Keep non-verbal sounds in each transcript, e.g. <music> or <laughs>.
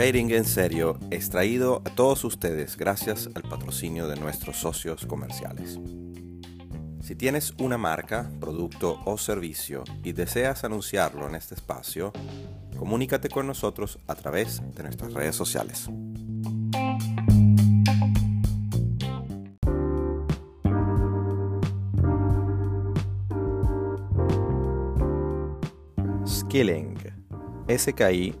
Trading en serio es traído a todos ustedes gracias al patrocinio de nuestros socios comerciales. Si tienes una marca, producto o servicio y deseas anunciarlo en este espacio, comunícate con nosotros a través de nuestras redes sociales. Skilling, S-K-I-L-L-I-N-G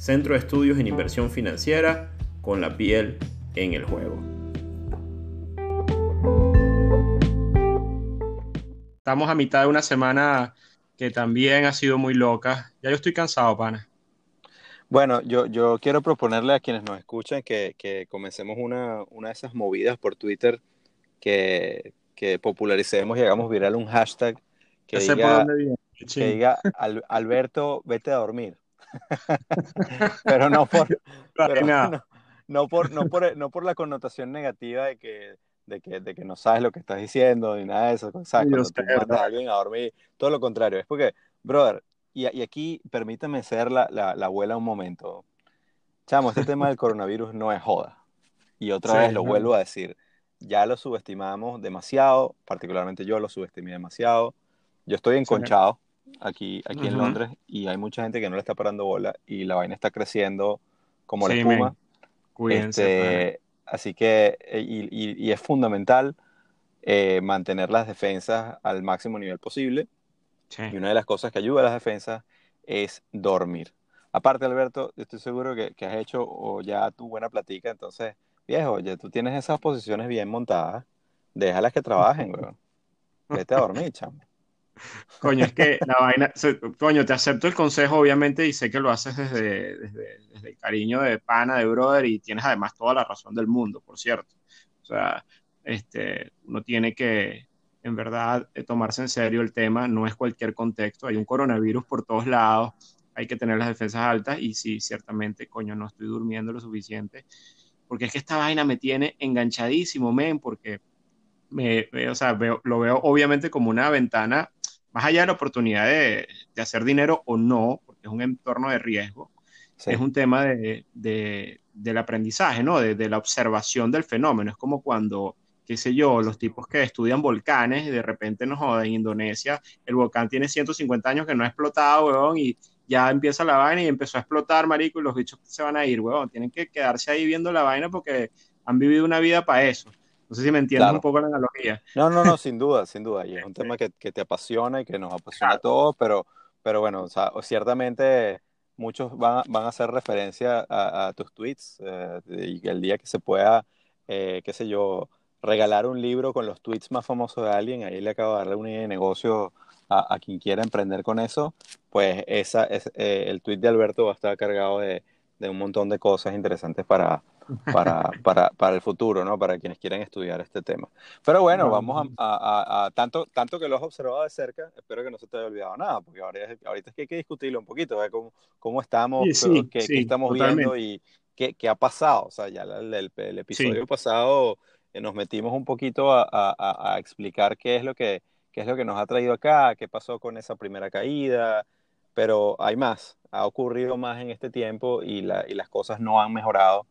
Centro de Estudios en Inversión Financiera con la piel en el juego. Estamos a mitad de una semana que también ha sido muy loca. Ya yo estoy cansado, pana. Bueno, yo, yo quiero proponerle a quienes nos escuchan que, comencemos una, de esas movidas por Twitter que, que popularicemos y hagamos viral un hashtag que diga, que diga Alberto, vete a dormir. <laughs> pero no por, no, por, no, por, no por la connotación negativa de que, de que, de que no sabes lo que estás diciendo ni nada de eso. Exacto, cuando a alguien a dormir, todo lo contrario. Es porque, brother, y, y aquí permítame ser la, la, la, abuela un momento. Chamo, este tema del coronavirus no es joda. Y otra vez lo vuelvo a decir. Ya lo subestimamos demasiado, particularmente yo lo subestimé demasiado. Yo estoy enconchado aquí, aquí en Londres y hay mucha gente que no le está parando bola y la vaina está creciendo como la espuma. Este, así que, eh, y, y, es fundamental eh, mantener las defensas al máximo nivel posible. Y una de las cosas que ayuda a las defensas es dormir. Aparte, Alberto, estoy seguro que, que has hecho o ya tu buena platica, entonces, viejo, ya tú tienes esas posiciones bien montadas, déjalas que trabajen, <laughs> weón. Vete a dormir, chamo. Coño, es que la vaina, coño, te acepto el consejo, obviamente, y sé que lo haces desde, desde, el cariño de pana, de brother, y tienes además toda la razón del mundo, por cierto. O sea, este, uno tiene que, en verdad, eh, tomarse en serio el tema, no es cualquier contexto, hay un coronavirus por todos lados, hay que tener las defensas altas, y sí, ciertamente, coño, no estoy durmiendo lo suficiente, porque es que esta vaina me tiene enganchadísimo, men, porque me, o sea, lo veo obviamente como una ventana más allá de la oportunidad de, hacer dinero o no, porque es un entorno de riesgo, es un tema de, del aprendizaje, ¿no? De, la observación del fenómeno. Es como cuando, qué sé yo, los tipos que estudian volcanes y de repente nos joden en Indonesia, el volcán tiene 150 años que no ha explotado, weón, y ya empieza la vaina y empezó a explotar, marico, y los bichos se van a ir, weón. Tienen que quedarse ahí viendo la vaina porque han vivido una vida para eso. No sé si me entiendes un poco la analogía. No, no, no, sin duda, sin duda. Y es un tema que, que te apasiona y que nos apasiona a todos, pero, pero bueno, o sea, ciertamente muchos van, van a hacer referencia a, tus tweets eh, y el día que se pueda, eh, qué sé yo, regalar un libro con los tweets más famosos de alguien, ahí le acabo de darle una idea de negocio a, quien quiera emprender con eso, pues esa, es, eh, el tweet de Alberto va a estar cargado de, de un montón de cosas interesantes para, para, para, para, el futuro, ¿no? Para quienes quieran estudiar este tema. Pero bueno, vamos a, a, tanto, tanto que lo has observado de cerca, espero que no se te haya olvidado nada, porque ahora, ahorita es que hay que discutirlo un poquito, ver cómo, cómo estamos, qué, estamos viendo y qué, qué, ha pasado. O sea, ya el, el, episodio pasado eh, nos metimos un poquito a, explicar qué es lo que qué es lo que nos ha traído acá, qué pasó con esa primera caída, pero hay más, ha ocurrido más en este tiempo y, la, y las cosas no han mejorado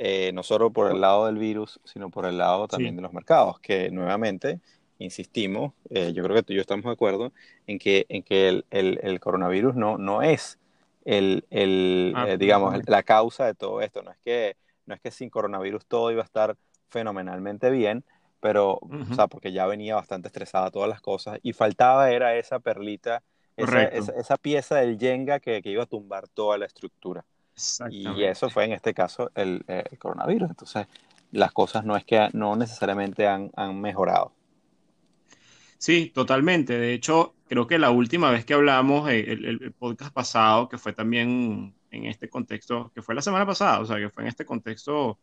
eh, no solo por el lado del virus, sino por el lado también de los mercados, que nuevamente, insistimos, eh, yo creo que tú y yo estamos de acuerdo en que, en que el, el, coronavirus no, no es el, el ah, eh, digamos, la causa de todo esto, no es, que, no es que sin coronavirus todo iba a estar fenomenalmente bien, pero, o sea, porque ya venía bastante estresada todas las cosas y faltaba era esa perlita, esa, esa, pieza del Jenga que, que iba a tumbar toda la estructura. Y eso fue en este caso el, coronavirus. Entonces, las cosas no es que no necesariamente han, mejorado. Sí, totalmente. De hecho, creo que la última vez que hablamos, eh, el, podcast pasado, que fue también en este contexto, que fue la semana pasada, o sea, que fue en este contexto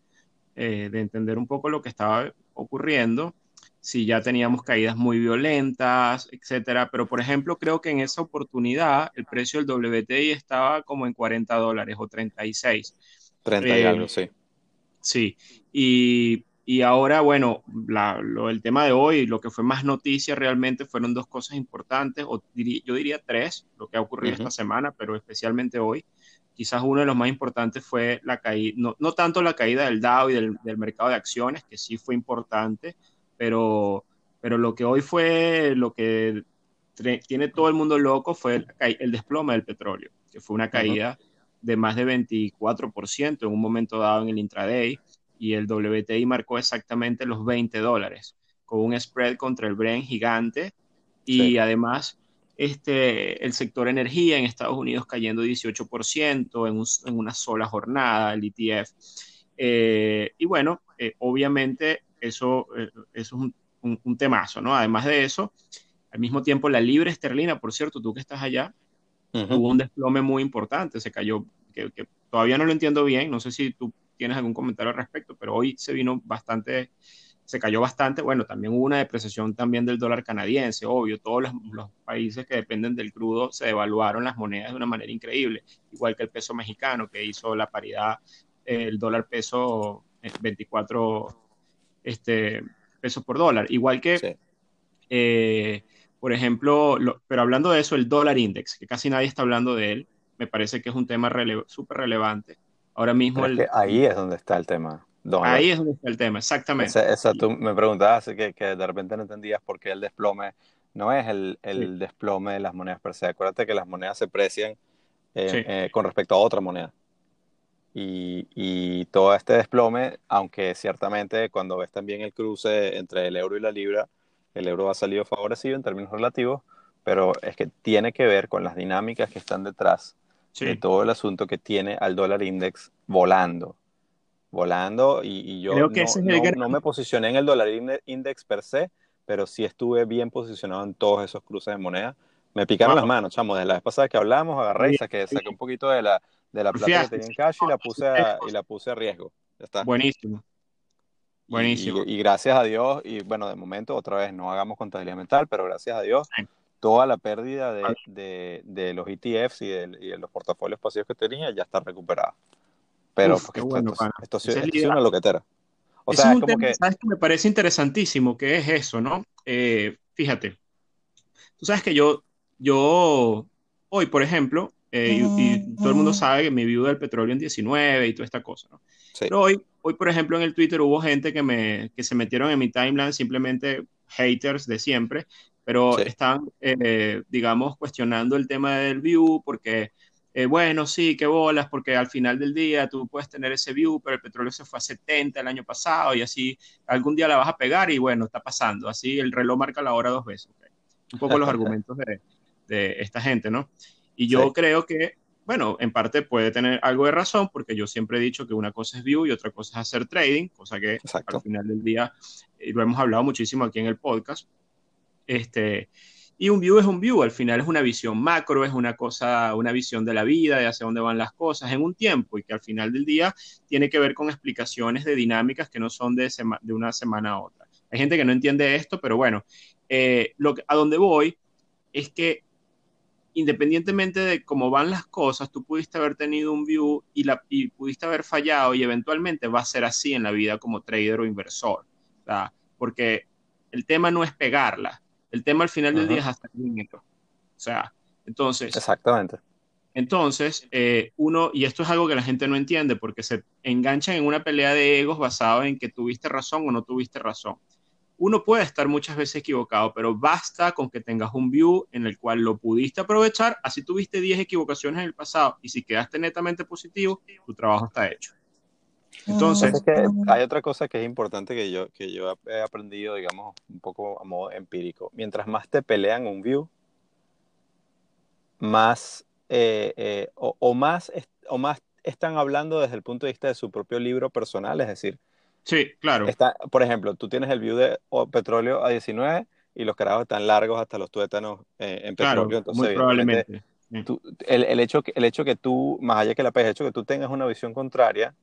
eh, de entender un poco lo que estaba ocurriendo, si ya teníamos caídas muy violentas, etcétera. Pero, por ejemplo, creo que en esa oportunidad el precio del WTI estaba como en 40 dólares o 36. 30 y eh, algo, sí. Sí. Y, y ahora, bueno, lo, el tema de hoy, lo que fue más noticia realmente fueron dos cosas importantes, o yo diría tres, lo que ha ocurrido esta semana, pero especialmente hoy. Quizás uno de los más importantes fue la caída, no, no tanto la caída del Dow y del, del mercado de acciones, que sí fue importante, pero, pero lo que hoy fue, lo que tiene todo el mundo loco fue el, desplome del petróleo, que fue una caída de más de 24% en un momento dado en el intraday y el WTI marcó exactamente los 20 dólares, con un spread contra el Brent gigante. Y además este, el sector energía en Estados Unidos cayendo 18% en, en una sola jornada, el ETF. Eh, y bueno, eh, obviamente eso, eh, es un, un, temazo, ¿no? Además de eso, al mismo tiempo la libra esterlina, por cierto, tú que estás allá, tuvo un desplome muy importante, se cayó, que, todavía no lo entiendo bien, no sé si tú tienes algún comentario al respecto, pero hoy se vino bastante, se cayó bastante, bueno, también hubo una depreciación también del dólar canadiense, obvio, todos los, los países que dependen del crudo se devaluaron las monedas de una manera increíble, igual que el peso mexicano, que hizo la paridad, el dólar peso 24 eh, este, pesos por dólar. Igual que, eh, por ejemplo, pero hablando de eso, el dólar index, que casi nadie está hablando de él, me parece que es un tema súper relevante. Ahora mismo... ahí es donde está el tema. Ahí es donde está el tema, exactamente. Esa, tú me preguntabas que, que, de repente no entendías por qué el desplome no es el, el desplome de las monedas per se. Acuérdate que las monedas se precian eh, eh, con respecto a otra moneda. Y, todo este desplome, aunque ciertamente cuando ves también el cruce entre el euro y la libra, el euro ha salido favorecido en términos relativos, pero es que tiene que ver con las dinámicas que están detrás de todo el asunto que tiene al dólar index volando. Volando, y, yo no, me posicioné en el dólar index per se, pero sí estuve bien posicionado en todos esos cruces de moneda. Me picaron las manos, chamo, desde la vez pasada que hablamos, agarré y saqué, saqué un poquito de la, de la plata que tenía en cash y la puse a, y la puse a riesgo. Ya está. Buenísimo. Buenísimo. Y, gracias a Dios, y bueno, de momento otra vez no hagamos contabilidad mental, pero gracias a Dios, toda la pérdida de, de, de los ETFs y de, y de, los portafolios pasivos que tenía ya está recuperada. Pero esto, esto, es una loquetera. O sea, es, como que... ¿sabes que me parece interesantísimo? que es eso, no? Eh, fíjate, tú sabes que yo, yo, hoy, por ejemplo, eh, y, todo el mundo sabe que mi viuda del petróleo en 19 y toda esta cosa, ¿no? Pero hoy, hoy, por ejemplo, en el Twitter hubo gente que, me, que se metieron en mi timeline, simplemente haters de siempre, pero están, eh, digamos, cuestionando el tema del view porque, eh, bueno, sí, qué bolas, porque al final del día tú puedes tener ese view, pero el petróleo se fue a 70 el año pasado y así algún día la vas a pegar y bueno, está pasando. Así el reloj marca la hora dos veces. Un poco los <laughs> argumentos de, de esta gente, ¿no? Y yo creo que bueno, en parte puede tener algo de razón, porque yo siempre he dicho que una cosa es view y otra cosa es hacer trading, cosa que al final del día eh, lo hemos hablado muchísimo aquí en el podcast. Este, y un view es un view, al final es una visión macro, es una cosa, una visión de la vida, de hacia dónde van las cosas en un tiempo y que al final del día tiene que ver con explicaciones de dinámicas que no son de, de una semana a otra. Hay gente que no entiende esto, pero bueno, eh, lo a donde voy es que independientemente de cómo van las cosas, tú pudiste haber tenido un view y, la, y pudiste haber fallado y eventualmente va a ser así en la vida como trader o inversor. Porque el tema no es pegarla, el tema al final del día es hacer dinero. O sea, entonces... Exactamente. Entonces, eh, uno, y esto es algo que la gente no entiende porque se enganchan en una pelea de egos basado en que tuviste razón o no tuviste razón uno puede estar muchas veces equivocado, pero basta con que tengas un view en el cual lo pudiste aprovechar, así tuviste 10 equivocaciones en el pasado y si quedaste netamente positivo, tu trabajo está hecho. Entonces, hay otra cosa que es importante que yo, que yo he aprendido, digamos, un poco a modo empírico. Mientras más te pelean un view, más eh, eh, o, más o más están hablando desde el punto de vista de su propio libro personal, es decir, Sí, claro. Está, por ejemplo, tú tienes el view de petróleo a 19 y los carajos están largos hasta los tuétanos eh, en petróleo. Entonces, muy probablemente. el, el, hecho, el hecho que tú, más allá que la el hecho que tú tengas una visión contraria,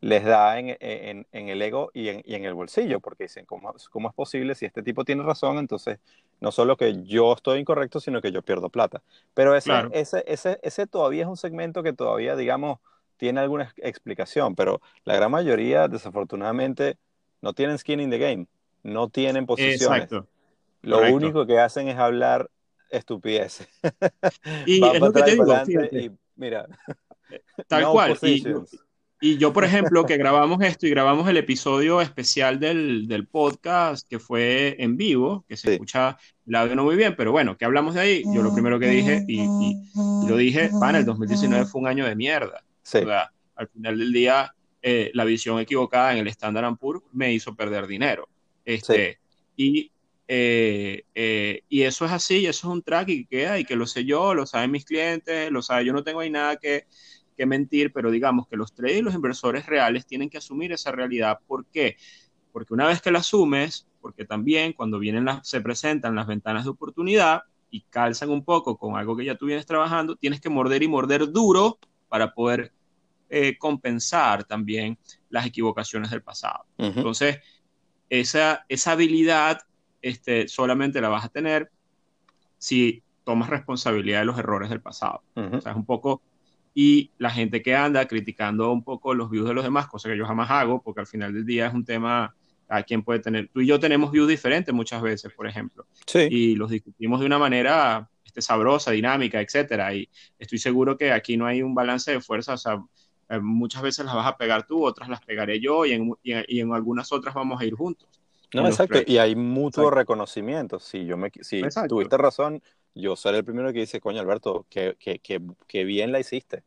les da en, en, en el ego y en, y en, el bolsillo, porque dicen, ¿cómo, ¿cómo, es posible si este tipo tiene razón? Entonces, no solo que yo estoy incorrecto, sino que yo pierdo plata. Pero ese, ese, ese, ese todavía es un segmento que todavía, digamos, tiene alguna explicación, pero la gran mayoría, desafortunadamente, no tienen skin in the game, no tienen posiciones. Exacto. Lo único que hacen es hablar estupidez. Y <laughs> es lo que te digo, y, mira, tal cual. Y, yo, por ejemplo, que grabamos esto y grabamos el episodio especial del, del podcast que fue en vivo, que se escucha el audio no muy bien, pero bueno, que hablamos de ahí. Yo lo primero que dije, y, y lo dije, van, el 2019 fue un año de mierda al final del día, eh, la visión equivocada en el Standard Poor's me hizo perder dinero. Este, y, eh, eh, y eso es así, y eso es un track y que queda, y que lo sé yo, lo saben mis clientes, lo sabe, yo no tengo ahí nada que, que mentir, pero digamos que los traders y los inversores reales tienen que asumir esa realidad. ¿Por qué? Porque una vez que la asumes, porque también cuando vienen las, se presentan las ventanas de oportunidad y calzan un poco con algo que ya tú vienes trabajando, tienes que morder y morder duro para poder eh, compensar también las equivocaciones del pasado. Entonces, esa, esa habilidad este, solamente la vas a tener si tomas responsabilidad de los errores del pasado. O sea, es un poco... Y la gente que anda criticando un poco los views de los demás, cosa que yo jamás hago, porque al final del día es un tema a quien puede tener. Tú y yo tenemos views diferentes muchas veces, por ejemplo. Y los discutimos de una manera este, sabrosa, dinámica, etcétera. Y estoy seguro que aquí no hay un balance de fuerza. O sea, eh, muchas veces las vas a pegar tú, otras las pegaré yo y en, y en, algunas otras vamos a ir juntos. No, exacto, y hay mutuo reconocimiento. Si, yo me, si tuviste razón, yo seré el primero que dice, coño Alberto, que, que, que, que, bien la hiciste.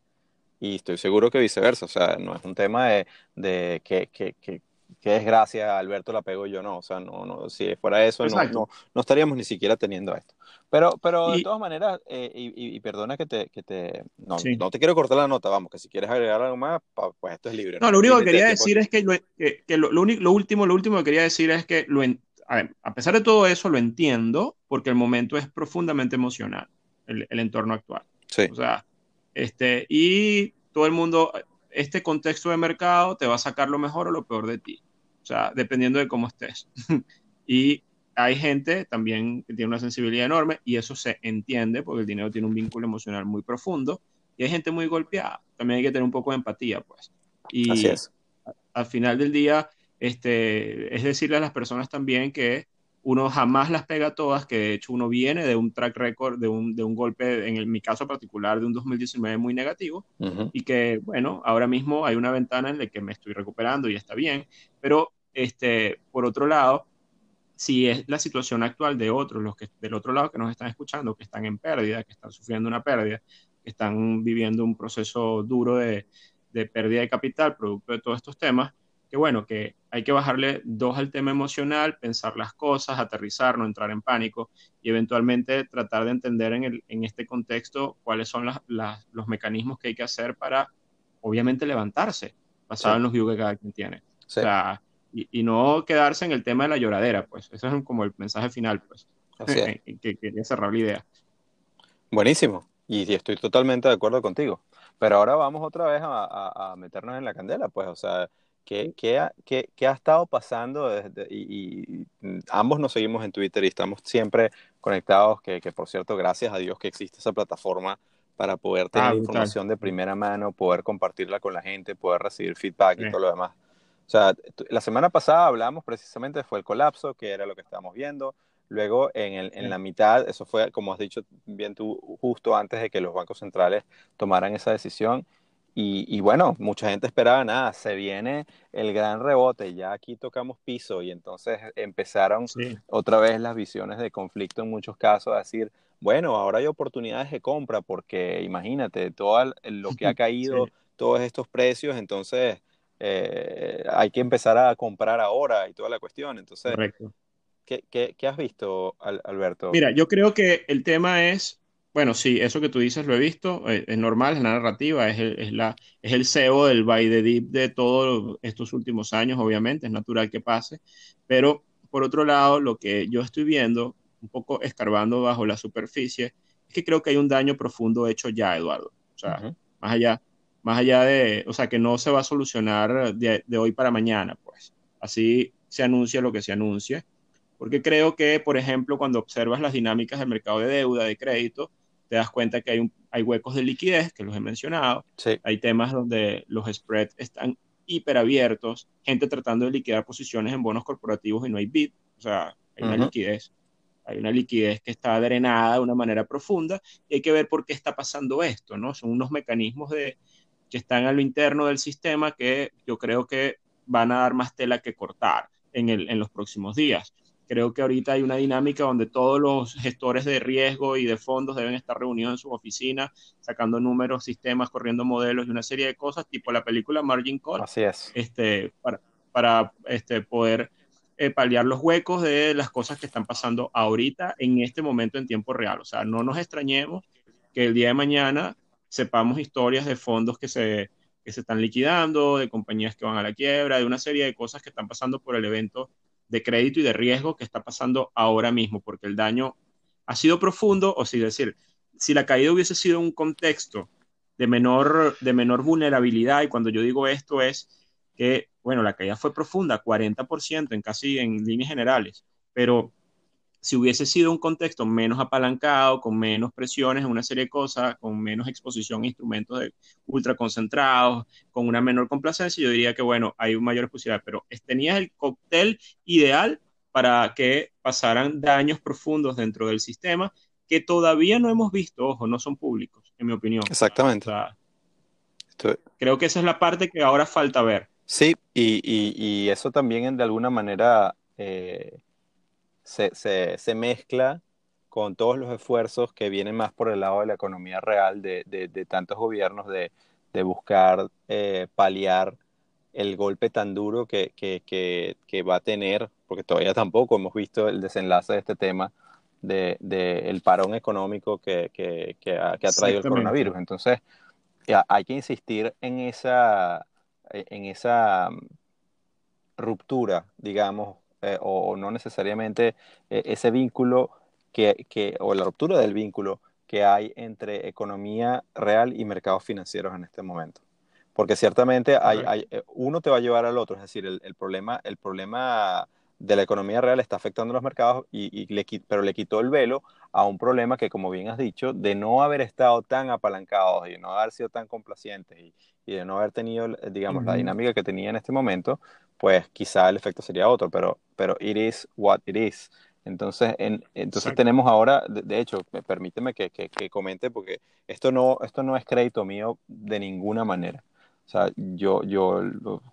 Y estoy seguro que viceversa, o sea, no es un tema de, de que, que, qué desgracia, Alberto la pegó y yo no. O sea, no, no, si fuera eso, no, no, no, estaríamos ni siquiera teniendo esto. Pero, pero de todas maneras, eh, y, y, perdona que te, que te no, no, te quiero cortar la nota, vamos, que si quieres agregar algo más, pues esto es libre. No, lo único que quería decir es que, lo, que, que lo, lo, último, lo último que quería decir es que lo a, ver, a, pesar de todo eso, lo entiendo porque el momento es profundamente emocional, el, el entorno actual. Sí. O sea, este, y todo el mundo, este contexto de mercado te va a sacar lo mejor o lo peor de ti. O sea, dependiendo de cómo estés. <laughs> y hay gente también que tiene una sensibilidad enorme y eso se entiende porque el dinero tiene un vínculo emocional muy profundo y hay gente muy golpeada. También hay que tener un poco de empatía, pues. Y Así es. al final del día, este, es decirle a las personas también que uno jamás las pega todas, que de hecho uno viene de un track record, de un, de un golpe, en mi caso particular, de un 2019 muy negativo, uh -huh. y que, bueno, ahora mismo hay una ventana en la que me estoy recuperando y está bien, pero, este, por otro lado, si es la situación actual de otros, los que del otro lado que nos están escuchando, que están en pérdida, que están sufriendo una pérdida, que están viviendo un proceso duro de, de pérdida de capital producto de todos estos temas, que bueno, que hay que bajarle dos al tema emocional, pensar las cosas, aterrizar, no entrar en pánico y eventualmente tratar de entender en, el, en este contexto cuáles son las, los mecanismos que hay que hacer para, obviamente, levantarse, basado en los views que cada quien tiene. O sea, y, no quedarse en el tema de la lloradera, pues. Ese es como el mensaje final, pues. <laughs> que quería cerrar la idea. Buenísimo. Y, estoy totalmente de acuerdo contigo. Pero ahora vamos otra vez a, a meternos en la candela, pues. O sea, ¿Qué, qué, ha, qué, qué ha, estado pasando? Desde, y, ambos nos seguimos en Twitter y estamos siempre conectados, que, que, por cierto, gracias a Dios que existe esa plataforma para poder tener ah, información de primera mano, poder compartirla con la gente, poder recibir feedback y todo lo demás. O sea, la semana pasada hablamos precisamente, fue el colapso, que era lo que estábamos viendo. Luego, en, el, en la mitad, eso fue, como has dicho bien tú, justo antes de que los bancos centrales tomaran esa decisión. Y, bueno, mucha gente esperaba nada, se viene el gran rebote, ya aquí tocamos piso y entonces empezaron otra vez las visiones de conflicto en muchos casos, a decir, bueno, ahora hay oportunidades de compra porque imagínate, todo lo que ha <laughs> caído, todos estos precios, entonces eh, hay que empezar a comprar ahora y toda la cuestión. Entonces, ¿qué, qué, qué has visto, Alberto? Mira, yo creo que el tema es bueno, sí, eso que tú dices lo he visto, eh, es, normal, es la narrativa, es el, es, la, es el CEO del by the deep de todos estos últimos años, obviamente, es natural que pase, pero por otro lado, lo que yo estoy viendo, un poco escarbando bajo la superficie, es que creo que hay un daño profundo hecho ya, Eduardo. O sea, más allá, más allá de, o sea, que no se va a solucionar de, de hoy para mañana, pues. Así se anuncia lo que se anuncie. Porque creo que, por ejemplo, cuando observas las dinámicas del mercado de deuda, de crédito, te das cuenta que hay, un, hay huecos de liquidez, que los he mencionado, hay temas donde los spreads están hiperabiertos, gente tratando de liquidar posiciones en bonos corporativos y no hay bid, o sea, hay una liquidez, hay una liquidez que está drenada de una manera profunda y hay que ver por qué está pasando esto, ¿no? Son unos mecanismos de, que están a lo interno del sistema que yo creo que van a dar más tela que cortar en, el, en los próximos días. Creo que ahorita hay una dinámica donde todos los gestores de riesgo y de fondos deben estar reunidos en sus oficinas, sacando números, sistemas, corriendo modelos y una serie de cosas, tipo la película Margin Call. Así es. Este, para, para este, poder eh, paliar los huecos de las cosas que están pasando ahorita, en este momento, en tiempo real. O sea, no nos extrañemos que el día de mañana sepamos historias de fondos que se, que se están liquidando, de compañías que van a la quiebra, de una serie de cosas que están pasando por el evento de crédito y de riesgo que está pasando ahora mismo, porque el daño ha sido profundo, o si decir, si la caída hubiese sido un contexto de menor, de menor vulnerabilidad, y cuando yo digo esto es que, bueno, la caída fue profunda, 40% en casi en líneas generales, pero si hubiese sido un contexto menos apalancado, con menos presiones en una serie de cosas, con menos exposición a instrumentos de ultra concentrados, con una menor complacencia, yo diría que, bueno, hay mayor posibilidad, pero tenías el cóctel ideal para que pasaran daños profundos dentro del sistema que todavía no hemos visto, ojo, no son públicos, en mi opinión. Exactamente. Creo que esa es la parte que ahora falta ver. Sí, y, y, eso también de alguna manera... Eh se, se, mezcla con todos los esfuerzos que vienen más por el lado de la economía real de, de, tantos gobiernos de, de buscar eh, paliar el golpe tan duro que, que, que, va a tener, porque todavía tampoco hemos visto el desenlace de este tema del de, el parón económico que, ha, que ha traído el coronavirus. Entonces, hay que insistir en esa, en esa mm, ruptura, digamos, eh, o, no necesariamente eh, ese vínculo que, que, o la ruptura del vínculo que hay entre economía real y mercados financieros en este momento. Porque ciertamente hay, hay, eh, uno te va a llevar al otro, es decir, el, el, problema, el problema de la economía real está afectando a los mercados, y, y le, pero le quitó el velo a un problema que, como bien has dicho, de no haber estado tan apalancados y no haber sido tan complacientes y, y de no haber tenido, digamos, la dinámica que tenía en este momento, pues quizá el efecto sería otro, pero, pero it is what it is. Entonces, en, entonces tenemos ahora, de, hecho, permíteme que, que, comente, porque esto no, esto no es crédito mío de ninguna manera. O sea, yo, yo,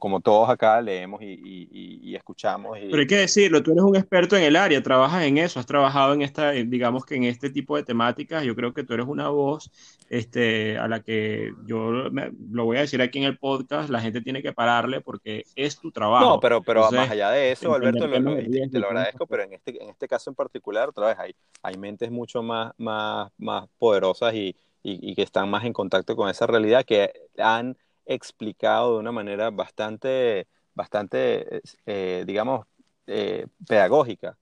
como todos acá, leemos y, escuchamos. Pero hay que decirlo, tú eres un experto en el área, trabajas en eso, has trabajado en esta, digamos que en este tipo de temáticas. Yo creo que tú eres una voz este, a la que yo lo voy a decir aquí en el podcast, la gente tiene que pararle porque es tu trabajo. No, pero, pero más allá de eso, Alberto, te lo agradezco, pero en este, en este caso en particular, otra vez, hay, hay mentes mucho más, más, más poderosas y, y que están más en contacto con esa realidad que han explicado de una manera bastante, bastante eh, digamos, eh, pedagógica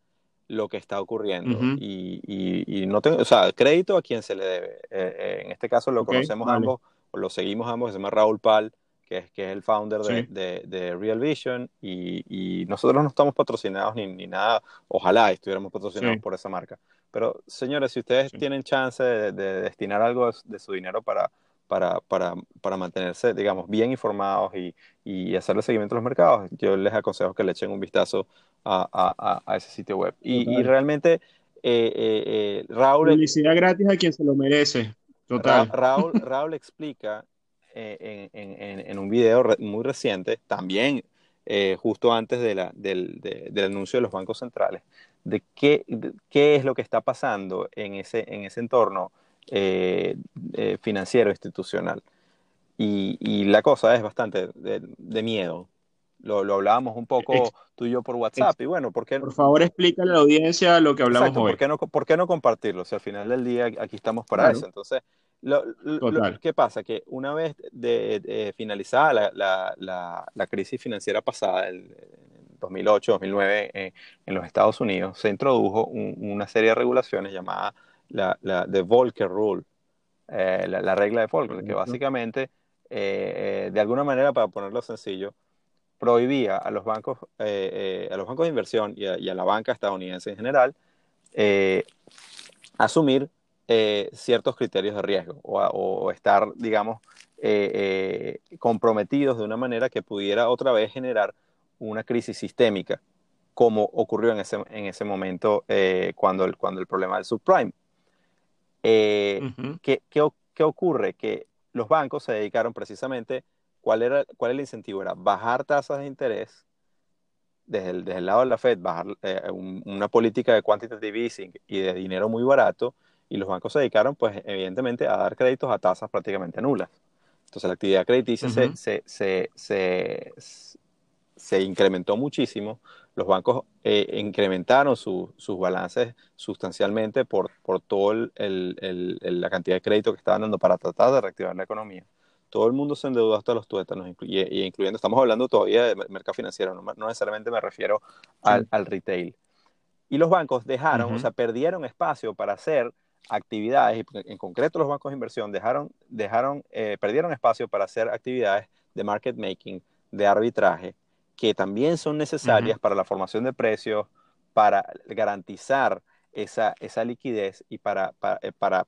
lo que está ocurriendo. y, no tengo, o sea, crédito a quien se le debe. Eh, en este caso lo conocemos ambos, o lo seguimos ambos, se llama Raúl Pal, que es, que es el founder de, de, Real Vision, y, nosotros no estamos patrocinados ni, ni nada, ojalá estuviéramos patrocinados por esa marca. Pero señores, si ustedes tienen chance de, destinar algo de su dinero para, para, para, para mantenerse, digamos, bien informados y, y hacerle seguimiento a los mercados, yo les aconsejo que le echen un vistazo a, a, a ese sitio web. Y, y realmente, eh, eh, eh, Raúl... Publicidad gratis a quien se lo merece. Total. Raúl, Raúl explica en, en, en, un video muy reciente, también justo antes de la, del, del, anuncio de los bancos centrales, de qué, qué es lo que está pasando en ese, en ese entorno eh, eh, financiero institucional. Y, la cosa es bastante de, miedo. Lo, lo, hablábamos un poco tú y yo por WhatsApp. y bueno, ¿por Por favor, explícale a la audiencia lo que hablamos hoy. ¿por qué, no, ¿Por qué no compartirlo? Si al final del día aquí estamos para eso. Entonces, lo, ¿qué pasa? Que una vez de, finalizada la, la, la, crisis financiera pasada, el, 2008-2009 en, en, los Estados Unidos, se introdujo una serie de regulaciones llamadas la, la de Volcker Rule, eh, la, regla de Volcker, que básicamente, eh, eh, de alguna manera, para ponerlo sencillo, prohibía a los bancos, a los bancos de inversión y a, la banca estadounidense en general asumir ciertos criterios de riesgo o, estar, digamos, comprometidos de una manera que pudiera otra vez generar una crisis sistémica, como ocurrió en ese, en ese momento cuando, el, cuando el problema del subprime. Eh, ¿qué, qué, ocurre? Que los bancos se dedicaron precisamente, ¿cuál era, cuál el incentivo? Era bajar tasas de interés desde el, desde el lado de la Fed, bajar eh, una política de quantitative easing y de dinero muy barato, y los bancos se dedicaron, pues, evidentemente, a dar créditos a tasas prácticamente nulas. Entonces, la actividad crediticia se, se, se, se incrementó muchísimo, los bancos eh, incrementaron sus balances sustancialmente por, por toda la cantidad de crédito que estaban dando para tratar de reactivar la economía. Todo el mundo se endeudó hasta los tuétanos, incluyendo, estamos hablando todavía de mercado financiero, no, necesariamente me refiero al, retail. Y los bancos dejaron, o sea, perdieron espacio para hacer actividades, en concreto los bancos de inversión dejaron, dejaron, eh, perdieron espacio para hacer actividades de market making, de arbitraje, que también son necesarias para la formación de precios, para garantizar esa, esa liquidez y para, para, eh, para,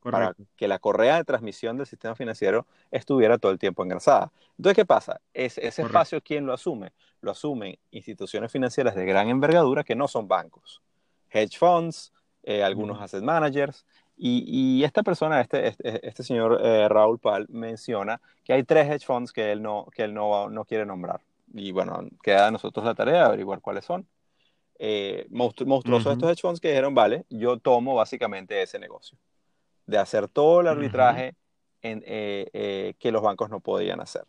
que la correa de transmisión del sistema financiero estuviera todo el tiempo engrasada. Entonces, ¿qué pasa? ese espacio, ¿quién lo asume? Lo asumen instituciones financieras de gran envergadura que no son bancos, hedge funds, eh, algunos asset managers. Y, y, esta persona, este, este, este señor eh, Raúl Pal, menciona que hay tres hedge funds que él no, que él no, no quiere nombrar y bueno, queda a nosotros la tarea de averiguar cuáles son. Eh, monstruosos estos hedge funds que dijeron, vale, yo tomo básicamente ese negocio, de hacer todo el arbitraje en, eh, eh, que los bancos no podían hacer.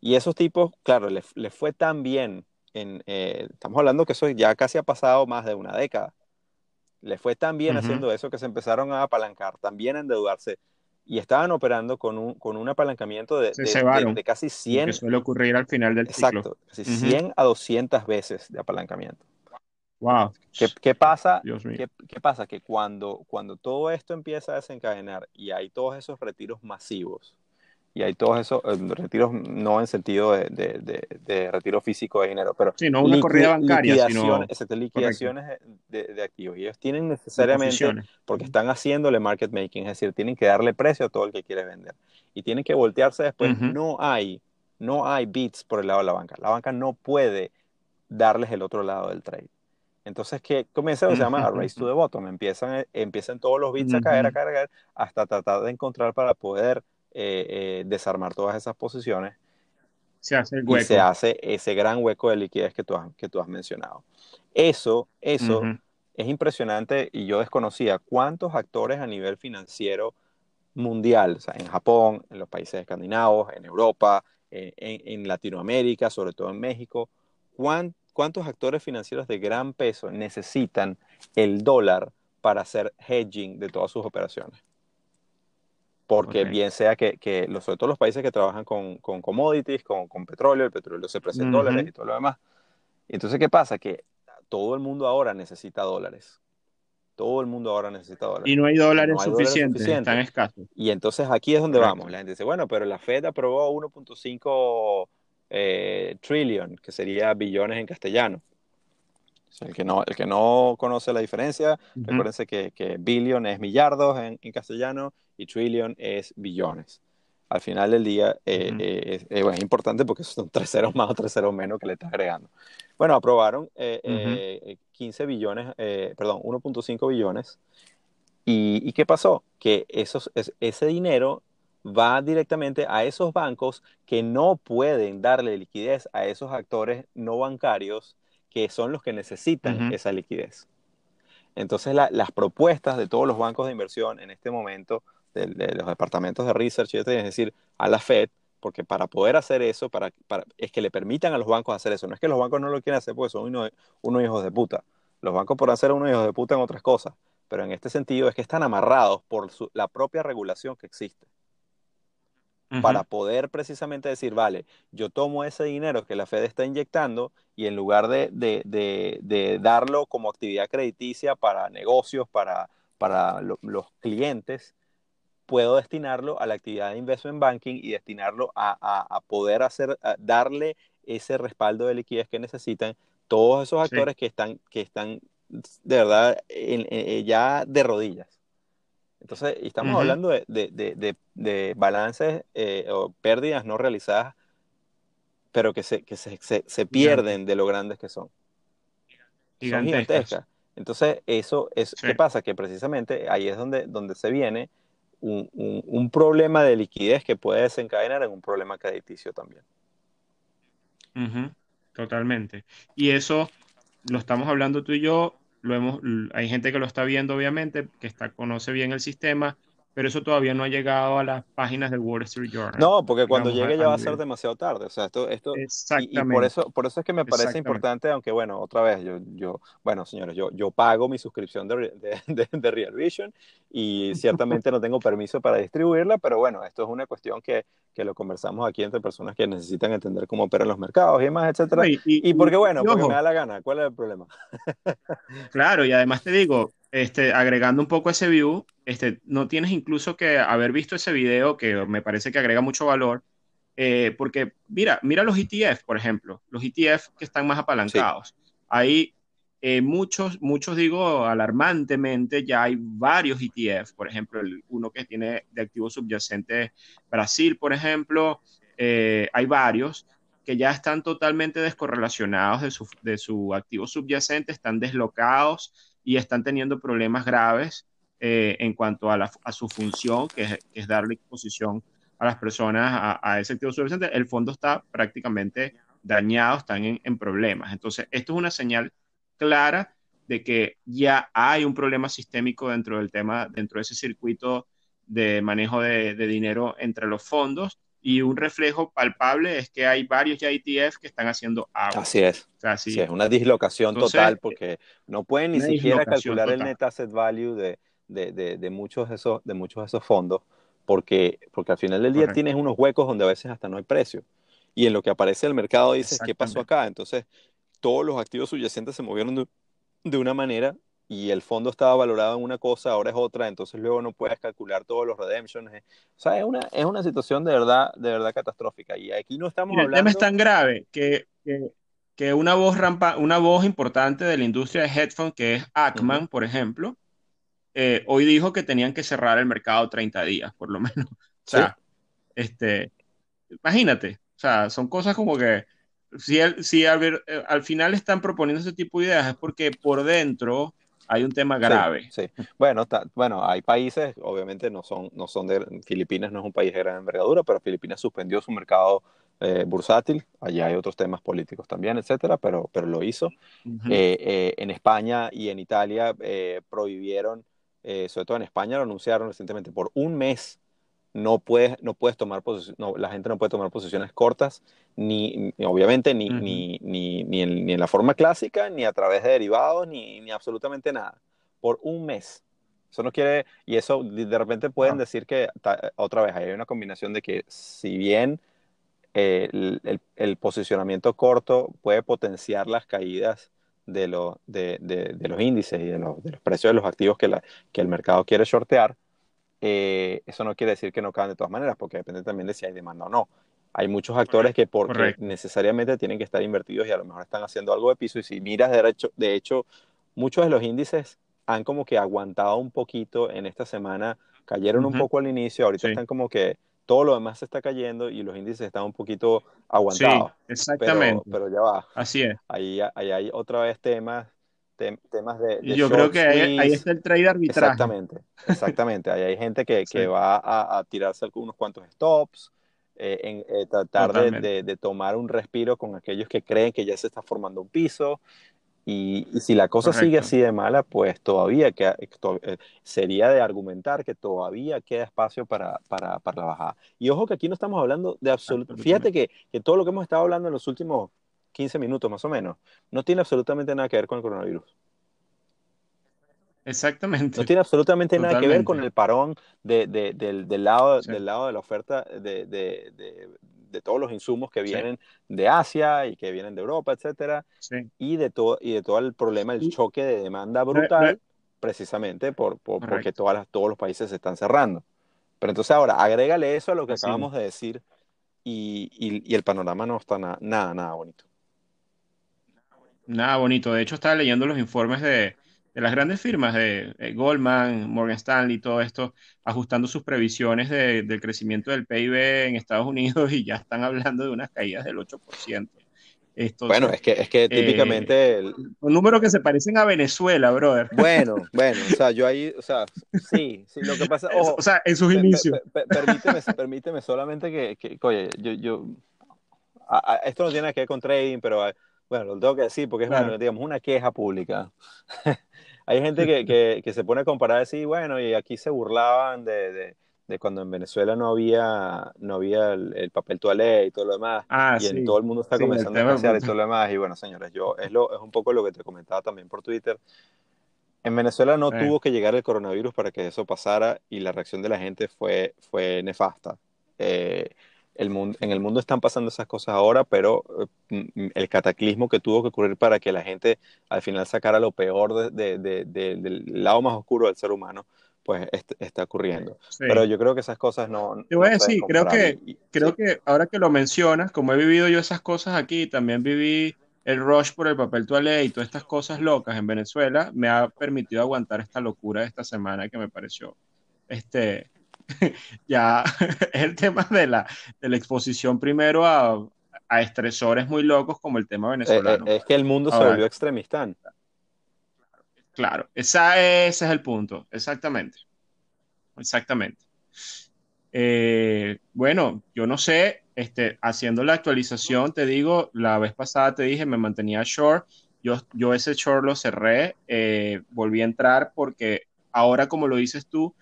Y esos tipos, claro, les, fue tan bien, en, estamos hablando que eso ya casi ha pasado más de una década, les fue tan bien haciendo eso que se empezaron a apalancar, también a endeudarse, y estaban operando con un, con un apalancamiento de, de, casi 100. Que suele ocurrir al final del ciclo. Exacto, casi 100 a 200 veces de apalancamiento. Wow. ¿Qué, qué pasa? ¿qué, ¿Qué, pasa? Que cuando, cuando todo esto empieza a desencadenar y hay todos esos retiros masivos, y hay todos esos eh, retiros, no en sentido de, de, de, retiro físico de dinero, pero sí, no una corrida bancaria, liquidaciones, sino... liquidaciones de, activos. Y ellos tienen necesariamente, porque están haciéndole market making, es decir, tienen que darle precio a todo el que quiere vender. Y tienen que voltearse después. No hay, no hay bits por el lado de la banca. La banca no puede darles el otro lado del trade. Entonces, ¿qué comienza? Se llama a race to the bottom. Empiezan, empiezan todos los bits a caer, a caer, a caer, hasta tratar de encontrar para poder eh, eh, desarmar todas esas posiciones se hace el hueco. Y se hace ese gran hueco de liquidez que tú has, que tú has mencionado. Eso, eso es impresionante y yo desconocía cuántos actores a nivel financiero mundial, o sea, en Japón, en los países escandinavos, en Europa, en, en Latinoamérica, sobre todo en México, cuántos actores financieros de gran peso necesitan el dólar para hacer hedging de todas sus operaciones. Porque bien sea que, que los, sobre todo los países que trabajan con, con commodities, con, con, petróleo, el petróleo se presenta en dólares y todo lo demás. Entonces, ¿qué pasa? Que todo el mundo ahora necesita dólares. Todo el mundo ahora necesita dólares. Y no hay dólares, suficientes, están escasos. Y entonces aquí es donde vamos. La gente dice, bueno, pero la Fed aprobó 1.5 eh, trillion, que sería billones en castellano. el, que no, el que no conoce la diferencia, recuérdense que, que, billion es millardos en, en, castellano y trillion es billones. Al final del día eh, eh, es, importante porque <laughs> son tres ceros más o tres ceros menos que le estás agregando. Bueno, aprobaron 15 billones, perdón, 1.5 billones. ¿Y, ¿Y, qué pasó? Que esos, ese dinero va directamente a esos bancos que no pueden darle liquidez a esos actores no bancarios que son los que necesitan esa liquidez. Entonces, las propuestas de todos los bancos de inversión en este momento, de, los departamentos de research, es decir, a la Fed, porque para poder hacer eso, para, es que le permitan a los bancos hacer eso. No es que los bancos no lo quieran hacer porque son unos, unos hijos de puta. Los bancos por hacer unos hijos de puta en otras cosas. Pero en este sentido es que están amarrados por la propia regulación que existe para poder precisamente decir, vale, yo tomo ese dinero que la Fed está inyectando y en lugar de, de, de, darlo como actividad crediticia para negocios, para, para los clientes, puedo destinarlo a la actividad de investment banking y destinarlo a, a, poder hacer, darle ese respaldo de liquidez que necesitan todos esos actores que, están, que están de verdad ya de rodillas. Entonces, estamos hablando de, de, de, balances eh, o pérdidas no realizadas, pero que se, que se, se, pierden de lo grandes que son. Son gigantescas. Entonces, eso es, ¿qué pasa? Que precisamente ahí es donde, donde se viene un, un, problema de liquidez que puede desencadenar en un problema crediticio también. Totalmente. Y eso lo estamos hablando tú y yo hemos, hay gente que lo está viendo, obviamente, que está, conoce bien el sistema, pero eso todavía no ha llegado a las páginas del Wall Street Journal. No, porque cuando llegue ya va a ser demasiado tarde. O sea, esto, esto y, por eso, por eso es que me parece importante, aunque bueno, otra vez, yo, yo bueno, señores, yo, yo pago mi suscripción de, de, de, Real Vision y ciertamente no tengo permiso para distribuirla, pero bueno, esto es una cuestión que, que lo conversamos aquí entre personas que necesitan entender cómo operan los mercados y demás, etcétera. Y, y, porque bueno, porque me da la gana. ¿Cuál es el problema? <laughs> claro, y además te digo, este, agregando un poco ese view, este, no tienes incluso que haber visto ese video que me parece que agrega mucho valor, eh, porque mira, mira los ETF, por ejemplo, los ETF que están más apalancados. Hay eh, muchos, muchos digo alarmantemente, ya hay varios ETF, por ejemplo, el, uno que tiene de activo subyacente Brasil, por ejemplo, eh, hay varios que ya están totalmente descorrelacionados de su, de su activo subyacente, están deslocados y están teniendo problemas graves eh, en cuanto a, su función, que es, darle exposición a las personas a, ese activo subyacente. El fondo está prácticamente dañado, están en, problemas. Entonces, esto es una señal clara de que ya hay un problema sistémico dentro del tema, dentro de ese circuito de manejo de, dinero entre los fondos y un reflejo palpable es que hay varios ya ETF que están haciendo agua. Así es. Así es una dislocación total porque no pueden ni siquiera calcular el net asset value de, de, de, muchos de esos, de muchos de esos fondos porque, porque al final del día tienes unos huecos donde a veces hasta no hay precio. Y en lo que aparece el mercado dices, ¿qué pasó acá? Entonces, todos los activos subyacentes se movieron de, de una manera y el fondo estaba valorado en una cosa, ahora es otra, entonces luego no puedes calcular todos los redemptions. O sea, es una, es una situación de verdad, de verdad catastrófica. Y aquí no estamos hablando... El tema es tan grave que, que, una, voz rampa, una voz importante de la industria de headphones, que es Ackman, por ejemplo, eh, hoy dijo que tenían que cerrar el mercado 30 días, por lo <laughs> menos. O sea, este, imagínate, o sea, son cosas como que si, si al, eh, al final están proponiendo ese tipo de ideas es porque por dentro hay un tema grave. Sí, Bueno, bueno, hay países, obviamente no son, no son de, Filipinas no es un país de gran envergadura, pero Filipinas suspendió su mercado eh, bursátil. Allí hay otros temas políticos también, etcétera, pero, pero lo hizo. en España y en Italia prohibieron, sobre todo en España, lo anunciaron recientemente por un mes no puedes, no puedes tomar no, la gente no puede tomar posiciones cortas, ni, obviamente ni, ni, ni, ni, en, ni, en, la forma clásica, ni a través de derivados, ni, ni absolutamente nada, por un mes. Eso no quiere, y eso de repente pueden decir que, otra vez, hay una combinación de que si bien eh, el, el, posicionamiento corto puede potenciar las caídas de, lo, de, de, los índices y de, los precios de los activos que, la, que el mercado quiere shortear, eh, eso no quiere decir que no caen de todas maneras, porque depende también de si hay demanda o no. Hay muchos actores que porque necesariamente tienen que estar invertidos y a lo mejor están haciendo algo de piso. Y si miras, de hecho, de hecho, muchos de los índices han como que aguantado un poquito en esta semana, cayeron un poco al inicio, ahorita están como que todo lo demás se está cayendo y los índices están un poquito aguantados. Sí, exactamente. Pero, ya va. Así es. Ahí, ahí hay otra vez temas temas de, Yo creo que ahí, está el trade arbitraje. Exactamente, exactamente. ahí hay gente que, que va a, a, tirarse unos cuantos stops, eh, en eh, tratar de, de, tomar un respiro con aquellos que creen que ya se está formando un piso. Y, y si la cosa sigue así de mala, pues todavía queda, eh, sería de argumentar que todavía queda espacio para, para, para la bajada. Y ojo que aquí no estamos hablando de absoluto. Fíjate que, que todo lo que hemos estado hablando en los últimos 15 minutos más o menos, no tiene absolutamente nada que ver con el coronavirus. Exactamente. No tiene absolutamente nada que ver con el parón de, del, lado, del lado de la oferta de, todos los insumos que vienen de Asia y que vienen de Europa, etcétera, y de todo y de todo el problema, el choque de demanda brutal, precisamente por, porque todas todos los países se están cerrando. Pero entonces ahora, agrégale eso a lo que acabamos de decir y, y, el panorama no está nada, nada bonito. Nada bonito. De hecho, estaba leyendo los informes de, las grandes firmas de Goldman, Morgan Stanley, todo esto, ajustando sus previsiones del crecimiento del PIB en Estados Unidos <laughs> y ya están hablando de unas caídas del 8%. bueno, es que, es que típicamente... Eh, un número que se parecen a Venezuela, brother. <laughs> Bueno, bueno, o sea, yo ahí, o sea, sí, sí, lo que pasa... <laughs> o sea, en sus inicios. permíteme, permíteme solamente que, que oye, yo, yo esto no tiene que ver con trading, pero bueno, lo tengo que decir porque es una, digamos, una queja pública. <laughs> Hay gente que, que, que, se pone a comparar así, bueno, y aquí se burlaban de, de, de cuando en Venezuela no había, no había el, papel toalé y todo lo demás. Ah, y en todo el mundo está comenzando a pasear y todo lo demás. Y bueno, señores, yo, es, lo, es un poco lo que te comentaba también por Twitter. En Venezuela no tuvo que llegar el coronavirus para que eso pasara y la reacción de la gente fue, fue nefasta. Eh, mundo, en el mundo están pasando esas cosas ahora, pero eh, el cataclismo que tuvo que ocurrir para que la gente al final sacara lo peor del lado más oscuro del ser humano, pues está ocurriendo. Pero yo creo que esas cosas no... Te voy a decir, creo, que, creo que ahora que lo mencionas, como he vivido yo esas cosas aquí, también viví el rush por el papel toalé y todas estas cosas locas en Venezuela, me ha permitido aguantar esta locura de esta semana que me pareció este, <laughs> ya es <laughs> el tema de la, de la exposición primero a, a, estresores muy locos como el tema venezolano. Eh, eh, es que el mundo se volvió extremista. Claro, esa, ese es el punto, exactamente. Exactamente. Eh, bueno, yo no sé, este, haciendo la actualización, te digo, la vez pasada te dije, me mantenía short, yo, yo ese short lo cerré, volví a entrar porque ahora, como lo dices tú,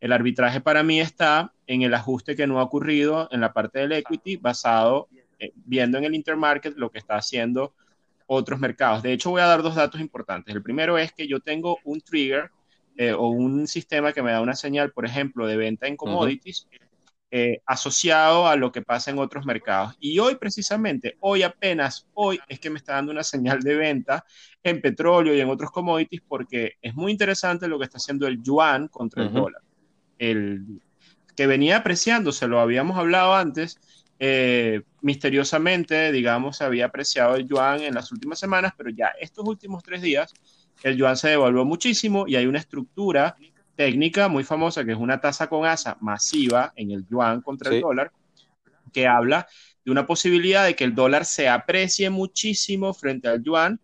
el arbitraje para mí está en el ajuste que no ha ocurrido en la parte del equity basado, eh, viendo en el intermarket lo que está haciendo otros mercados. De hecho, voy a dar dos datos importantes. El primero es que yo tengo un trigger eh, o un sistema que me da una señal, por ejemplo, de venta en commodities. Eh, asociado a lo que pasa en otros mercados. Y hoy precisamente, hoy apenas, hoy es que me está dando una señal de venta en petróleo y en otros commodities porque es muy interesante lo que está haciendo el yuan contra el dólar el, que venía apreciándose, lo habíamos hablado antes, eh, misteriosamente, digamos, se había apreciado el yuan en las últimas semanas, pero ya estos últimos tres días el yuan se devaluó muchísimo y hay una estructura técnica muy famosa que es una tasa con asa masiva en el yuan contra el dólar, que habla de una posibilidad de que el dólar se aprecie muchísimo frente al yuan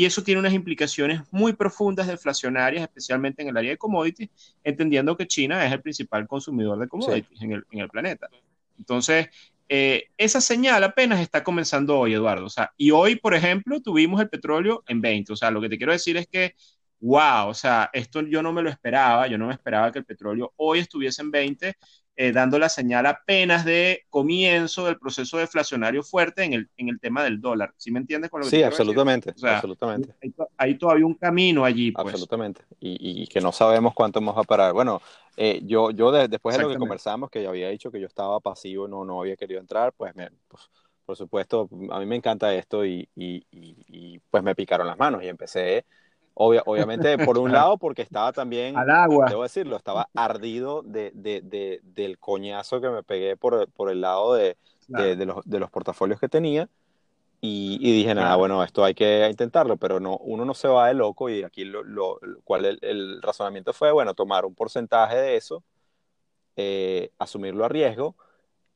y eso tiene unas implicaciones muy profundas deflacionarias, especialmente en el área de commodities, entendiendo que China es el principal consumidor de commodities en, el, planeta. Entonces, eh, esa señal apenas está comenzando hoy, Eduardo. O sea, y hoy, por ejemplo, tuvimos el petróleo en 20. O sea, lo que te quiero decir es que, wow, o sea, esto yo no me lo esperaba. Yo no me esperaba que el petróleo hoy estuviese en 20 eh, dando la señal apenas de comienzo del proceso deflacionario fuerte en el, en el tema del dólar. ¿Sí me entiendes con lo que Sí, absolutamente, absolutamente. Hay, todavía un camino allí. Pues. Absolutamente. Y, y, que no sabemos cuánto vamos a parar. Bueno, eh, yo, yo después de lo que conversamos, que yo había dicho que yo estaba pasivo, no, no había querido entrar, pues, me, pues, por supuesto, a mí me encanta esto y, y, y, pues me picaron las manos y empecé obviamente, por un lado, porque estaba también, Al agua. debo decirlo, estaba ardido de, de, de, del coñazo que me pegué por, por el lado de, los, de los portafolios que tenía. Y, y dije, nada, bueno, esto hay que intentarlo, pero no, uno no se va de loco y aquí lo, lo cual el, el, razonamiento fue, bueno, tomar un porcentaje de eso, eh, asumirlo a riesgo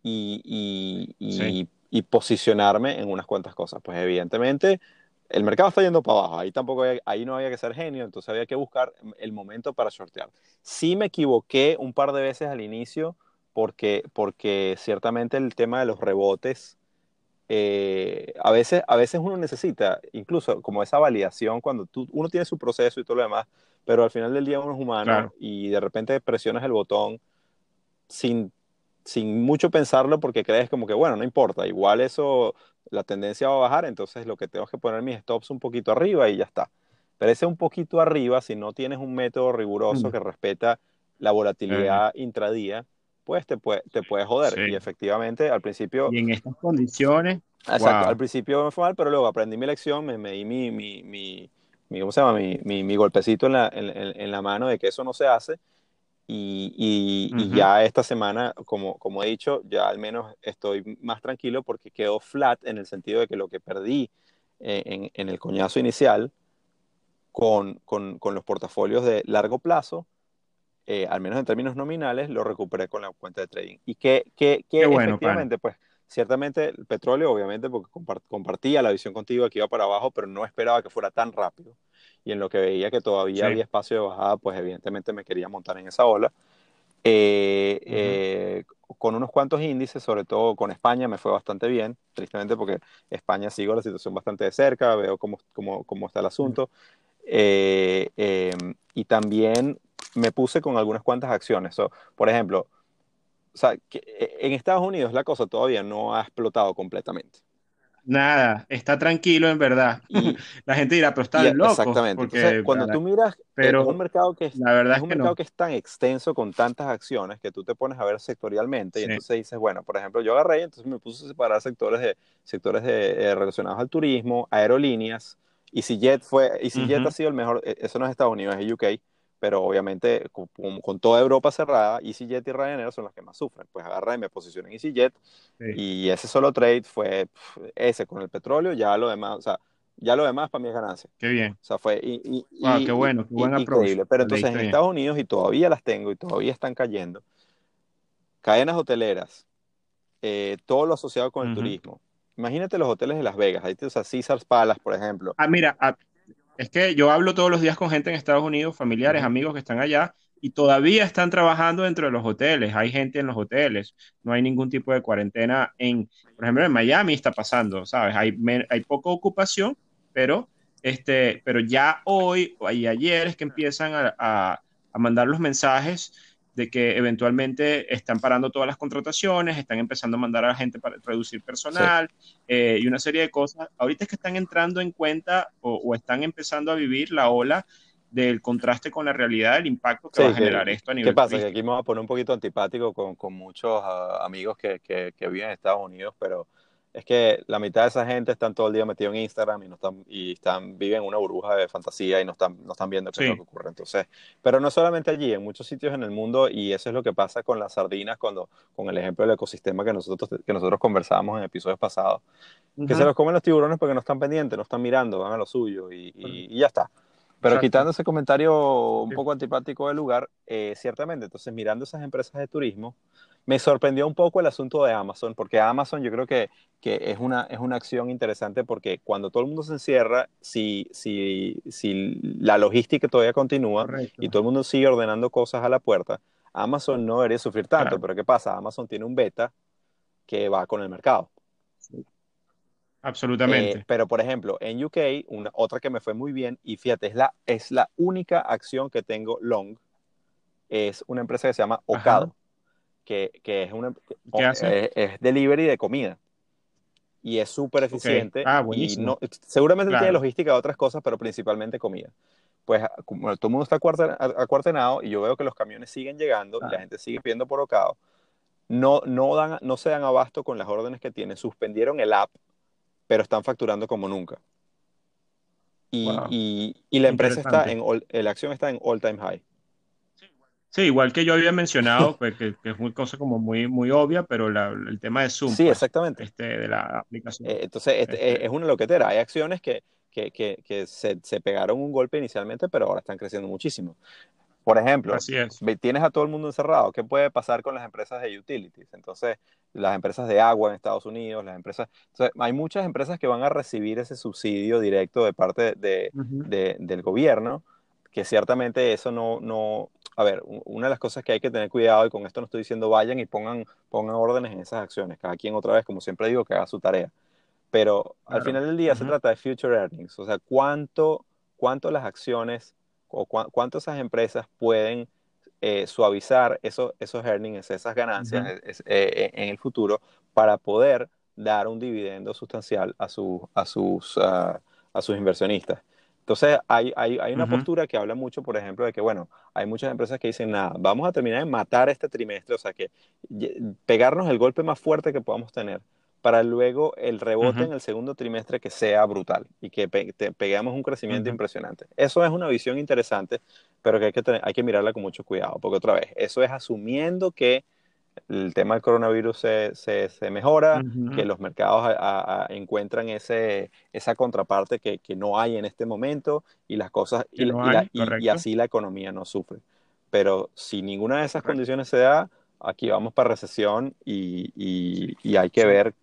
y, y, y, y, posicionarme en unas cuantas cosas. Pues evidentemente el mercado está yendo para abajo, ahí tampoco ahí no había que ser genio, entonces había que buscar el momento para shortear. Sí me equivoqué un par de veces al inicio porque, porque ciertamente el tema de los rebotes, eh, a, veces, a veces uno necesita incluso como esa validación cuando tú, uno tiene su proceso y todo lo demás, pero al final del día uno es humano y de repente presionas el botón sin sin mucho pensarlo porque crees como que, bueno, no importa, igual eso, la tendencia va a bajar, entonces lo que tengo es que poner mis stops un poquito arriba y ya está. Pero ese un poquito arriba, si no tienes un método riguroso que respeta la volatilidad intradía, pues te puede, te puede joder. Y efectivamente, al principio... Y en estas condiciones... Exacto, al principio me fue mal, pero luego aprendí mi lección, me, me di mi, mi, mi, ¿cómo se llama? Mi, mi, golpecito en la, en, en la mano de que eso no se hace y, ya esta semana, como, como he dicho, ya al menos estoy más tranquilo porque quedó flat en el sentido de que lo que perdí eh, en, el coñazo inicial con, con, con, los portafolios de largo plazo, eh, al menos en términos nominales, lo recuperé con la cuenta de trading. Y que, que, que efectivamente, pues ciertamente el petróleo, obviamente, porque compartía la visión contigo que iba para abajo, pero no esperaba que fuera tan rápido y en lo que veía que todavía había espacio de bajada, pues evidentemente me quería montar en esa ola. Eh, eh, con unos cuantos índices, sobre todo con España, me fue bastante bien, tristemente porque España sigo la situación bastante de cerca, veo cómo, cómo, cómo está el asunto. Eh, em, y también me puse con algunas cuantas acciones. por ejemplo, o sea, que en Estados Unidos la cosa todavía no ha explotado completamente. Nada, está tranquilo en verdad. Y, <laughs> la gente dirá, pero está loco. Exactamente. Porque, cuando tú miras pero, es un mercado que es, la verdad es, un mercado que es tan extenso con tantas acciones que tú te pones a ver sectorialmente y entonces dices, bueno, por ejemplo, yo agarré y entonces me puse a separar sectores de sectores de, eh, relacionados al turismo, aerolíneas. EasyJet fue, EasyJet ha sido el mejor, e, eso no es Estados Unidos, es UK pero obviamente con, con, toda Europa cerrada, EasyJet y Ryanair son los que más sufren. Pues agarra y me posicioné en EasyJet y ese solo trade fue ese con el petróleo, ya lo demás, o sea, ya lo demás para mí es ganancia. Qué bien. O sea, fue y, y, qué bueno, qué buen increíble. Pero entonces en Estados Unidos, y todavía las tengo y todavía están cayendo, cadenas hoteleras, eh, todo lo asociado con el turismo. Imagínate los hoteles de Las Vegas, ahí o sea, Caesars Palace, por ejemplo. Ah, mira, es que yo hablo todos los días con gente en Estados Unidos, familiares, amigos que están allá, y todavía están trabajando dentro de los hoteles. Hay gente en los hoteles. No hay ningún tipo de cuarentena. En, por ejemplo, en Miami está pasando, ¿sabes? Hay, hay poca ocupación, pero, este, pero ya hoy y ayer es que empiezan a, a, a mandar los mensajes de que eventualmente están parando todas las contrataciones, están empezando a mandar a la gente para reducir personal eh, y una serie de cosas. Ahorita es que están entrando en cuenta o, están empezando a vivir la ola del contraste con la realidad, del impacto que va a generar esto a nivel. ¿Qué pasa? Que aquí me voy a poner un poquito antipático con, con muchos uh, amigos que, que, que viven en Estados Unidos, pero es que la mitad de esa gente están todo el día metidos en Instagram y no están y están viven una burbuja de fantasía y no están no están viendo qué es lo que ocurre. Entonces pero no solamente allí en muchos sitios en el mundo y eso es lo que pasa con las sardinas cuando con el ejemplo del ecosistema que nosotros que nosotros conversábamos en episodios pasados que se los comen los tiburones porque no están pendientes no están mirando van a lo suyo y, y, ya está. Pero quitando ese comentario un poco antipático del lugar eh, ciertamente entonces mirando esas empresas de turismo me sorprendió un poco el asunto de Amazon, porque Amazon yo creo que, que es, una, es una acción interesante porque cuando todo el mundo se encierra, si, si, si la logística todavía continúa y todo el mundo sigue ordenando cosas a la puerta, Amazon no debería sufrir tanto, pero ¿qué pasa? Amazon tiene un beta que va con el mercado. Absolutamente. Eh, pero, por ejemplo, en UK, una, otra que me fue muy bien, y fíjate, es la, es la única acción que tengo long, es una empresa que se llama Ocado, que, que, es una ¿Qué Es, delivery de comida. Y es súper eficiente. Ah, y no, seguramente tiene logística de otras cosas, pero principalmente comida. Pues como todo el mundo está acuartenado y yo veo que los camiones siguen llegando y la gente sigue pidiendo por Ocado, no, no, dan, no se dan abasto con las órdenes que tienen. Suspendieron el app pero están facturando como nunca. Y, y, la empresa está en, la acción está en all time high. Sí, igual que yo había mencionado, <laughs> pues, que, es una cosa como muy, muy obvia, pero el tema de Zoom. Sí, pues, exactamente. Este, de la aplicación. Eh, entonces, este, este es una loquetera. Hay acciones que, que, que se, se, pegaron un golpe inicialmente, pero ahora están creciendo muchísimo. Por ejemplo, tienes a todo el mundo encerrado. ¿Qué puede pasar con las empresas de utilities? Entonces, las empresas de agua en Estados Unidos, las empresas... hay muchas empresas que van a recibir ese subsidio directo de parte de, del gobierno, que ciertamente eso no, no... A ver, una de las cosas que hay que tener cuidado, y con esto no estoy diciendo vayan y pongan, pongan órdenes en esas acciones, cada quien otra vez, como siempre digo, que haga su tarea. Pero al final del día se trata de future earnings, o sea, cuánto, cuánto las acciones o cuánto esas empresas pueden eh, suavizar esos, esos earnings, esas ganancias eh, eh, en el futuro para poder dar un dividendo sustancial a, su, a, sus, a sus inversionistas. Entonces, hay, hay, hay una postura que habla mucho, por ejemplo, de que, bueno, hay muchas empresas que dicen, nada, vamos a terminar de matar este trimestre, o sea, que pegarnos el golpe más fuerte que podamos tener para luego el rebote en el segundo trimestre que sea brutal y que peguemos un crecimiento impresionante. Eso es una visión interesante, pero que hay que, hay que mirarla con mucho cuidado, porque otra vez, eso es asumiendo que el tema del coronavirus se, se, mejora, que los mercados encuentran ese, esa contraparte que, que, no hay en este momento y las cosas, y, y, así la economía no sufre. Pero si ninguna de esas condiciones se da, aquí vamos para recesión y, y hay que ver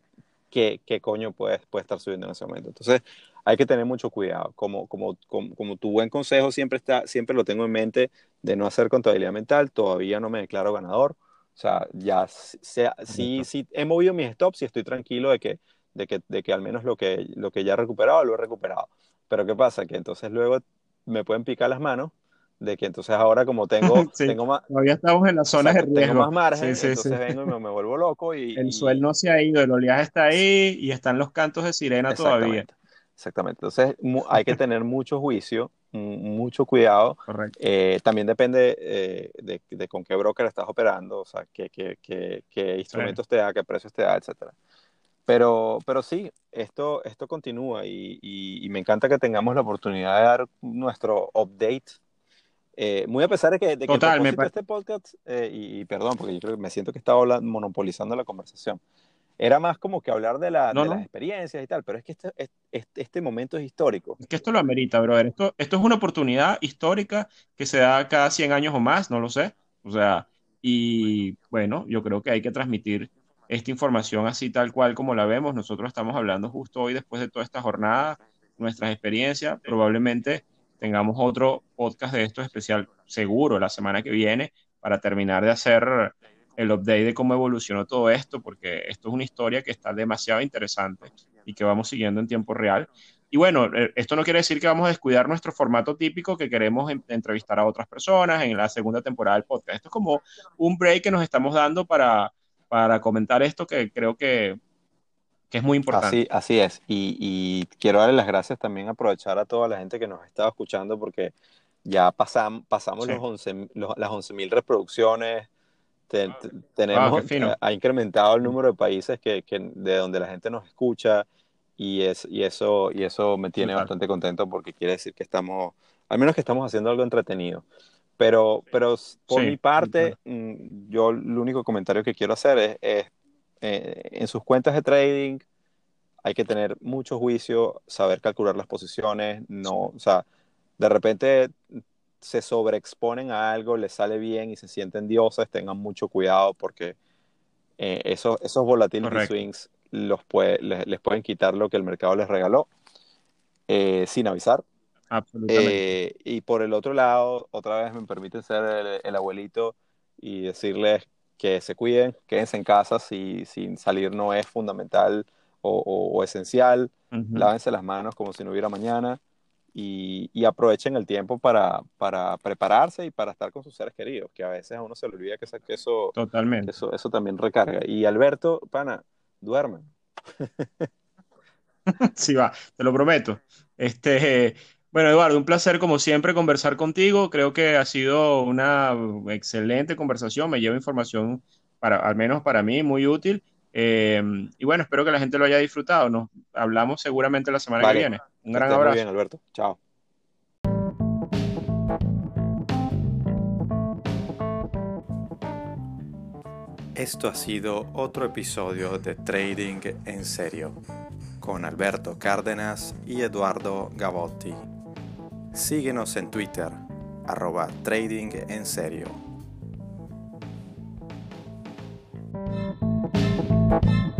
qué, qué coño puede, puede estar subiendo en ese momento. Entonces, hay que tener mucho cuidado. Como, como, como, como, tu buen consejo siempre, está, siempre lo tengo en mente de no hacer contabilidad mental, todavía no me declaro ganador. O sea, ya sea, sí, sí he movido mis stops y estoy tranquilo de que, de que, de que al menos lo que, lo que ya he recuperado, lo he recuperado. Pero ¿qué pasa? Que entonces luego me pueden picar las manos de que entonces ahora como tengo, <laughs> tengo más... Todavía estamos en las zonas de riesgo. Tengo más margen, entonces vengo y me, vuelvo loco y... El suelo no se ha ido, el oleaje está ahí y están los cantos de sirena todavía. Exactamente, entonces hay que tener mucho juicio, mucho cuidado. Eh, también depende eh, de, de, con qué broker estás operando, o sea, qué, qué, qué, qué instrumentos te da, qué precios te da, etcétera. Pero, pero sí, esto, esto continúa y, y, y, me encanta que tengamos la oportunidad de dar nuestro update eh, muy a pesar de que, de que Total, este podcast, eh, y, perdón, porque yo creo que me siento que estaba monopolizando la conversación, era más como que hablar de, la, de las experiencias y tal, pero es que este, este, este, momento es histórico. Es que esto lo amerita, brother. Esto, esto es una oportunidad histórica que se da cada 100 años o más, no lo sé. O sea, y bueno, yo creo que hay que transmitir esta información así tal cual como la vemos. Nosotros estamos hablando justo hoy, después de toda esta jornada, nuestras experiencias. Probablemente tengamos otro podcast de esto especial seguro la semana que viene para terminar de hacer el update de cómo evolucionó todo esto, porque esto es una historia que está demasiado interesante y que vamos siguiendo en tiempo real. Y bueno, eh, esto no quiere decir que vamos a descuidar nuestro formato típico que queremos entrevistar a otras personas en la segunda temporada del podcast. Esto es como un break que nos estamos dando para, para comentar esto que creo que que es muy importante. Así, así es. Y, quiero darle las gracias también, aprovechar a toda la gente que nos estaba escuchando, porque ya pasamos los 11, las 11.000 reproducciones. Tenemos, eh, ha incrementado el número de países que, de donde la gente nos escucha y, es, y, eso, y eso me tiene bastante contento porque quiere decir que estamos, al menos que estamos haciendo algo entretenido. Pero, pero por mi parte, mm, yo el único comentario que quiero hacer es eh, en sus cuentas de trading hay que tener mucho juicio, saber calcular las posiciones, no, o sea, de repente se sobreexponen a algo, les sale bien y se sienten dioses, tengan mucho cuidado porque eh, esos, esos volatility swings los puede, les, pueden quitar lo que el mercado les regaló eh, sin avisar. y por el otro lado, otra vez me permite ser el, el abuelito y decirles que se cuiden, quédense en casa si, sin salir no es fundamental o, esencial, lávense las manos como si no hubiera mañana y, aprovechen el tiempo para, para, prepararse y para estar con sus seres queridos, que a veces a uno se le olvida que, eso, Totalmente. eso, eso también recarga. Y Alberto, pana, duermen. <laughs> sí, va, te lo prometo. Este, bueno, Eduardo, un placer como siempre conversar contigo. Creo que ha sido una excelente conversación. Me lleva información, para, al menos para mí, muy útil. Eh, y bueno, espero que la gente lo haya disfrutado. Nos hablamos seguramente la semana que viene. Un gran abrazo. Muy bien, Alberto. Chao. Esto ha sido otro episodio de Trading en Serio con Alberto Cárdenas y Eduardo Gavotti. Síguenos en Twitter, arroba Trading en Serio. Thank you.